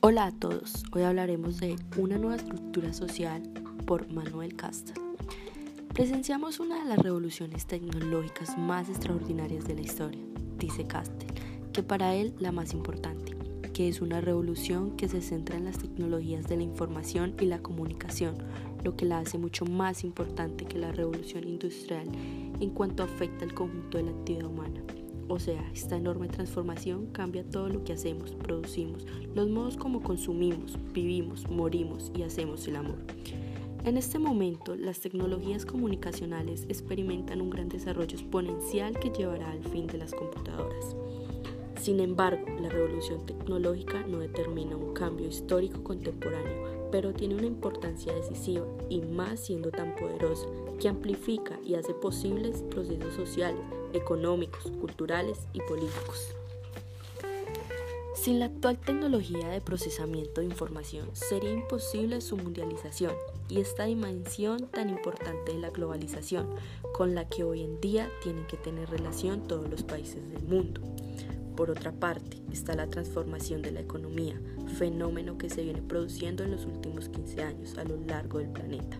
Hola a todos, hoy hablaremos de Una nueva estructura social por Manuel Castel. Presenciamos una de las revoluciones tecnológicas más extraordinarias de la historia, dice Castel, que para él la más importante, que es una revolución que se centra en las tecnologías de la información y la comunicación, lo que la hace mucho más importante que la revolución industrial en cuanto afecta al conjunto de la actividad humana. O sea, esta enorme transformación cambia todo lo que hacemos, producimos, los modos como consumimos, vivimos, morimos y hacemos el amor. En este momento, las tecnologías comunicacionales experimentan un gran desarrollo exponencial que llevará al fin de las computadoras. Sin embargo, la revolución tecnológica no determina un cambio histórico contemporáneo, pero tiene una importancia decisiva y más siendo tan poderosa que amplifica y hace posibles procesos sociales, económicos, culturales y políticos. Sin la actual tecnología de procesamiento de información sería imposible su mundialización y esta dimensión tan importante de la globalización con la que hoy en día tienen que tener relación todos los países del mundo. Por otra parte, está la transformación de la economía, fenómeno que se viene produciendo en los últimos 15 años a lo largo del planeta.